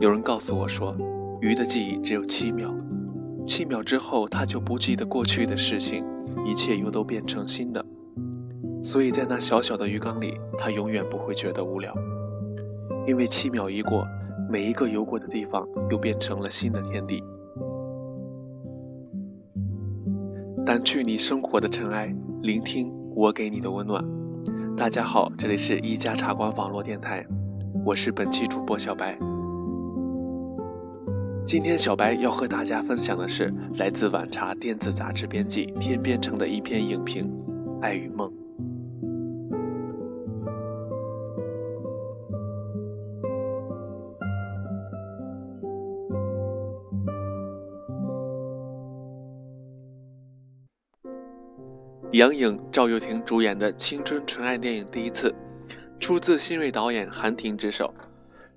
有人告诉我说，鱼的记忆只有七秒，七秒之后它就不记得过去的事情，一切又都变成新的。所以在那小小的鱼缸里，它永远不会觉得无聊，因为七秒一过，每一个游过的地方又变成了新的天地。掸去你生活的尘埃，聆听我给你的温暖。大家好，这里是一家茶馆网络电台，我是本期主播小白。今天小白要和大家分享的是来自晚茶电子杂志编辑天边城的一篇影评《爱与梦》。杨颖、赵又廷主演的青春纯爱电影《第一次》，出自新锐导演韩婷之手。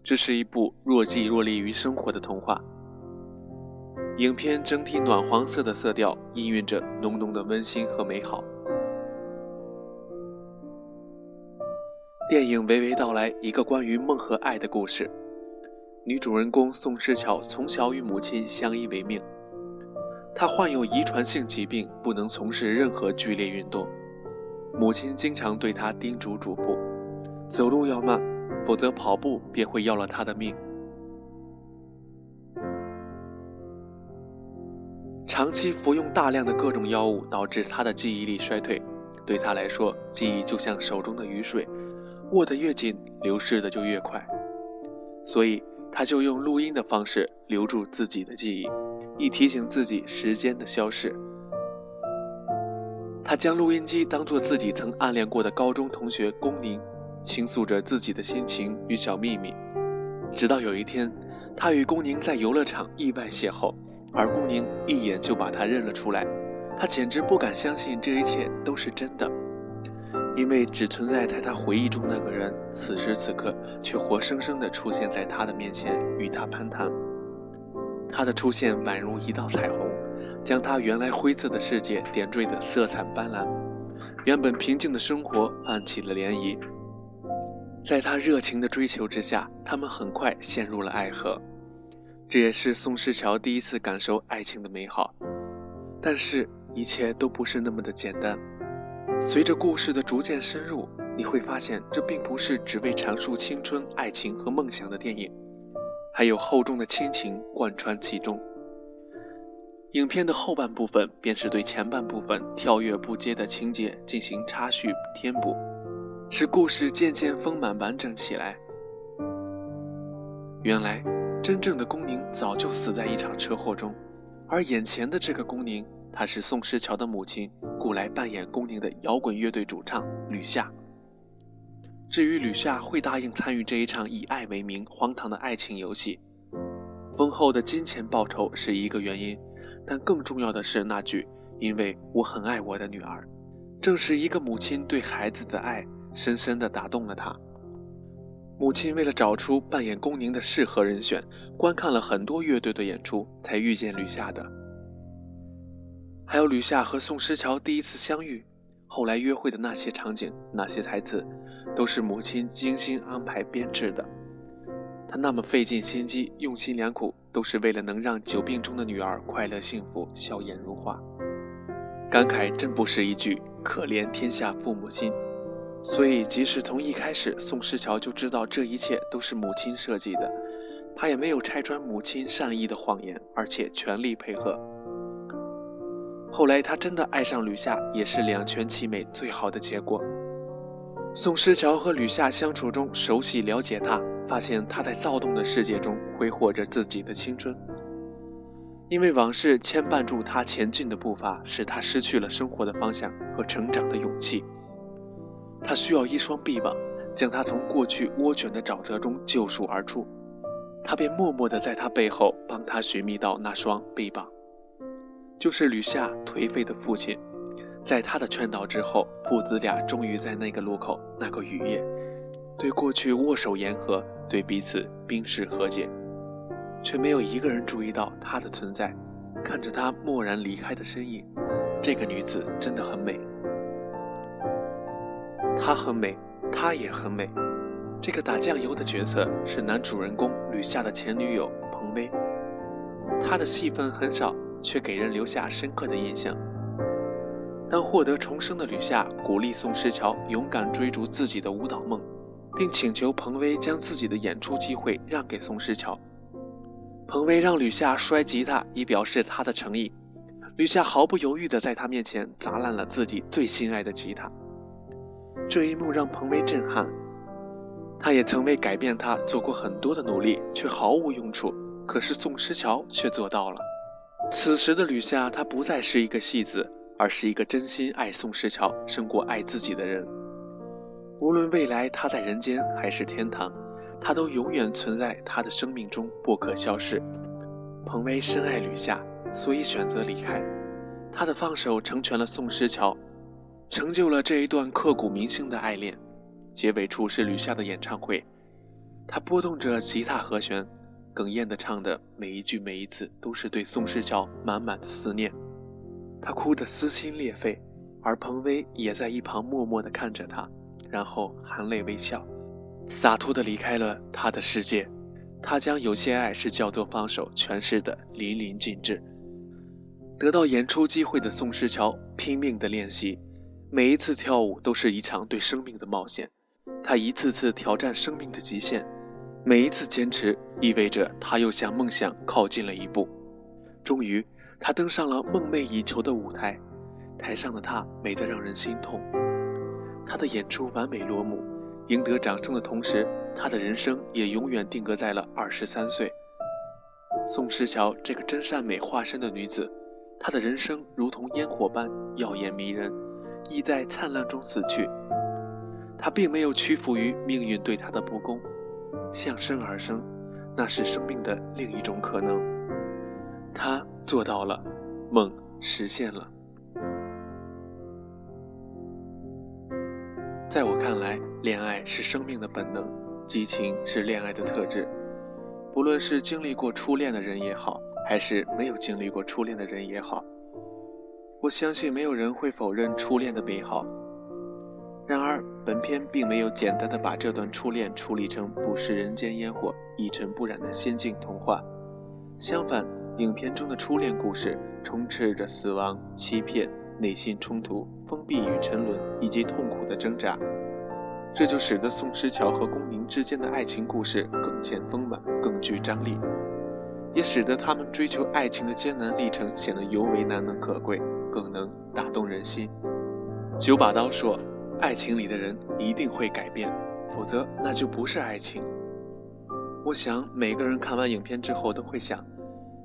这是一部若即若离于生活的童话。影片整体暖黄色的色调，氤氲着浓浓的温馨和美好。电影娓娓道来一个关于梦和爱的故事。女主人公宋诗乔从小与母亲相依为命。她患有遗传性疾病，不能从事任何剧烈运动。母亲经常对她叮嘱嘱咐：走路要慢，否则跑步便会要了她的命。长期服用大量的各种药物，导致他的记忆力衰退。对他来说，记忆就像手中的雨水，握得越紧，流逝的就越快。所以，他就用录音的方式留住自己的记忆。以提醒自己时间的消逝。他将录音机当作自己曾暗恋过的高中同学龚宁，倾诉着自己的心情与小秘密。直到有一天，他与龚宁在游乐场意外邂逅，而顾宁一眼就把他认了出来。他简直不敢相信这一切都是真的，因为只存在在他回忆中那个人，此时此刻却活生生地出现在他的面前，与他攀谈。他的出现宛如一道彩虹，将他原来灰色的世界点缀的色彩斑斓，原本平静的生活泛起了涟漪。在他热情的追求之下，他们很快陷入了爱河。这也是宋世乔第一次感受爱情的美好，但是，一切都不是那么的简单。随着故事的逐渐深入，你会发现，这并不是只为阐述青春、爱情和梦想的电影。还有厚重的亲情贯穿其中。影片的后半部分便是对前半部分跳跃不接的情节进行插叙填补，使故事渐渐丰满完整起来。原来，真正的宫宁早就死在一场车祸中，而眼前的这个宫宁，她是宋诗乔的母亲，雇来扮演宫宁的摇滚乐队主唱吕夏。至于吕夏会答应参与这一场以爱为名荒唐的爱情游戏，丰厚的金钱报酬是一个原因，但更重要的是那句“因为我很爱我的女儿”，正是一个母亲对孩子的爱深深地打动了他。母亲为了找出扮演宫宁的适合人选，观看了很多乐队的演出，才遇见吕夏的。还有吕夏和宋诗乔第一次相遇。后来约会的那些场景、那些台词，都是母亲精心安排编制的。她那么费尽心机、用心良苦，都是为了能让久病中的女儿快乐幸福、笑颜如花。感慨真不是一句“可怜天下父母心”。所以，即使从一开始宋世乔就知道这一切都是母亲设计的，他也没有拆穿母亲善意的谎言，而且全力配合。后来他真的爱上吕夏，也是两全其美最好的结果。宋诗乔和吕夏相处中，熟悉了解他，发现他在躁动的世界中挥霍着自己的青春。因为往事牵绊住他前进的步伐，使他失去了生活的方向和成长的勇气。他需要一双臂膀，将他从过去涡卷的沼泽中救赎而出。他便默默地在他背后帮他寻觅到那双臂膀。就是吕夏颓废的父亲，在他的劝导之后，父子俩终于在那个路口、那个雨夜，对过去握手言和，对彼此冰释和解，却没有一个人注意到他的存在。看着他默然离开的身影，这个女子真的很美。她很美，她也很美。这个打酱油的角色是男主人公吕夏的前女友彭薇，她的戏份很少，却给人留下深刻的印象。当获得重生的吕夏鼓励宋诗乔勇敢追逐自己的舞蹈梦，并请求彭薇将自己的演出机会让给宋诗乔。彭薇让吕夏摔吉他，以表示他的诚意。吕夏毫不犹豫地在他面前砸烂了自己最心爱的吉他。这一幕让彭威震撼。他也曾为改变他做过很多的努力，却毫无用处。可是宋诗乔却做到了。此时的吕夏，他不再是一个戏子。而是一个真心爱宋诗乔胜过爱自己的人。无论未来他在人间还是天堂，他都永远存在他的生命中，不可消逝。彭威深爱吕夏，所以选择离开。他的放手成全了宋诗乔，成就了这一段刻骨铭心的爱恋。结尾处是吕夏的演唱会，他拨动着吉他和弦，哽咽地唱的每一句每一次，都是对宋世乔满满的思念。他哭得撕心裂肺，而彭威也在一旁默默地看着他，然后含泪微笑，洒脱地离开了他的世界。他将有些爱是叫做放手诠释的淋漓尽致。得到演出机会的宋世乔拼命地练习，每一次跳舞都是一场对生命的冒险。他一次次挑战生命的极限，每一次坚持意味着他又向梦想靠近了一步。终于。他登上了梦寐以求的舞台，台上的他美得让人心痛。他的演出完美落幕，赢得掌声的同时，他的人生也永远定格在了二十三岁。宋诗乔这个真善美化身的女子，她的人生如同烟火般耀眼迷人，亦在灿烂中死去。他并没有屈服于命运对他的不公，向生而生，那是生命的另一种可能。他。做到了，梦实现了。在我看来，恋爱是生命的本能，激情是恋爱的特质。不论是经历过初恋的人也好，还是没有经历过初恋的人也好，我相信没有人会否认初恋的美好。然而，本片并没有简单的把这段初恋处理成不食人间烟火、一尘不染的仙境童话，相反。影片中的初恋故事充斥着死亡、欺骗、内心冲突、封闭与沉沦，以及痛苦的挣扎。这就使得宋诗乔和龚宁之间的爱情故事更见丰满、更具张力，也使得他们追求爱情的艰难历程显得尤为难能可贵，更能打动人心。九把刀说：“爱情里的人一定会改变，否则那就不是爱情。”我想每个人看完影片之后都会想。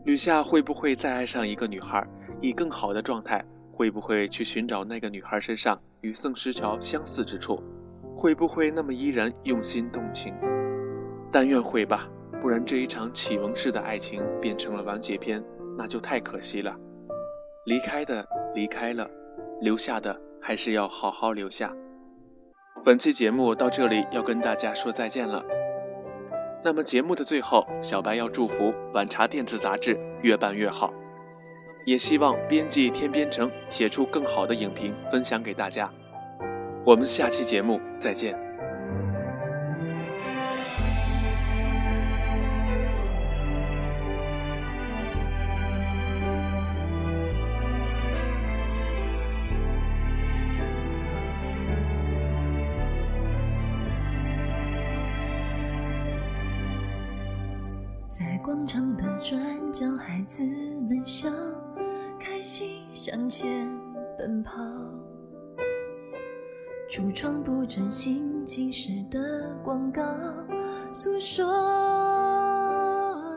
吕夏会不会再爱上一个女孩，以更好的状态？会不会去寻找那个女孩身上与宋诗乔相似之处？会不会那么依然用心动情？但愿会吧，不然这一场启蒙式的爱情变成了完结篇，那就太可惜了。离开的离开了，留下的还是要好好留下。本期节目到这里要跟大家说再见了。那么节目的最后，小白要祝福晚茶电子杂志越办越好，也希望编辑天边城写出更好的影评分享给大家。我们下期节目再见。在广场的转角，孩子们笑，开心向前奔跑。橱窗布阵新奇时的广告，诉说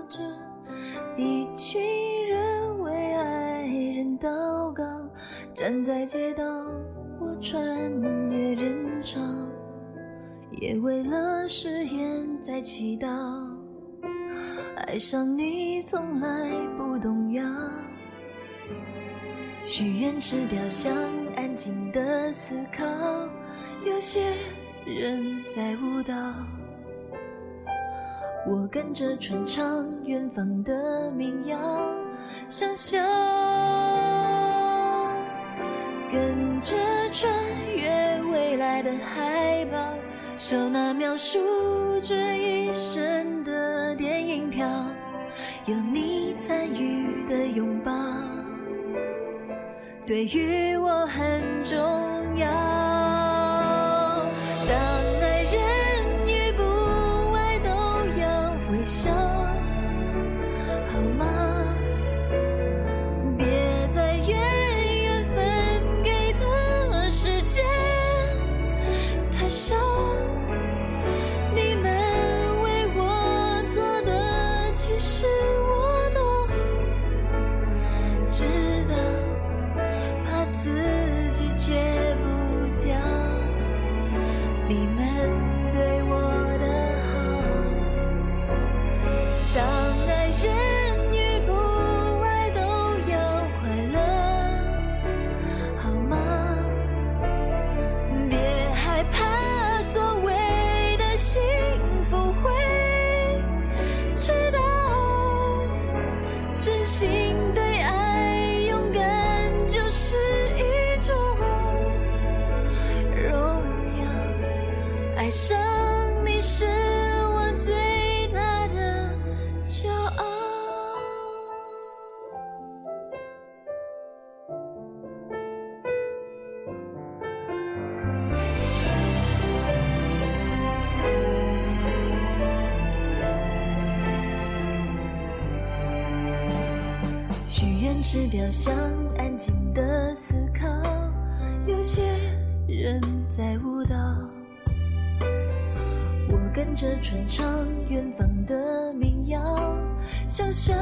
着一群人为爱人祷告。站在街道，我穿越人潮，也为了誓言在祈祷。爱上你从来不动摇，许愿池雕像安静的思考，有些人在舞蹈，我跟着传唱远方的民谣，想象跟着穿越未来的海报。手拿描述这一生飘，有你参与的拥抱，对于我很重要。你们是雕像，安静的思考。有些人在舞蹈，我跟着传唱远方的民谣，想象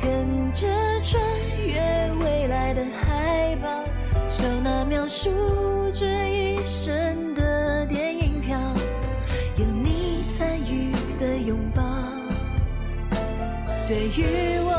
跟着穿越未来的海报，手拿描述这一生对于我。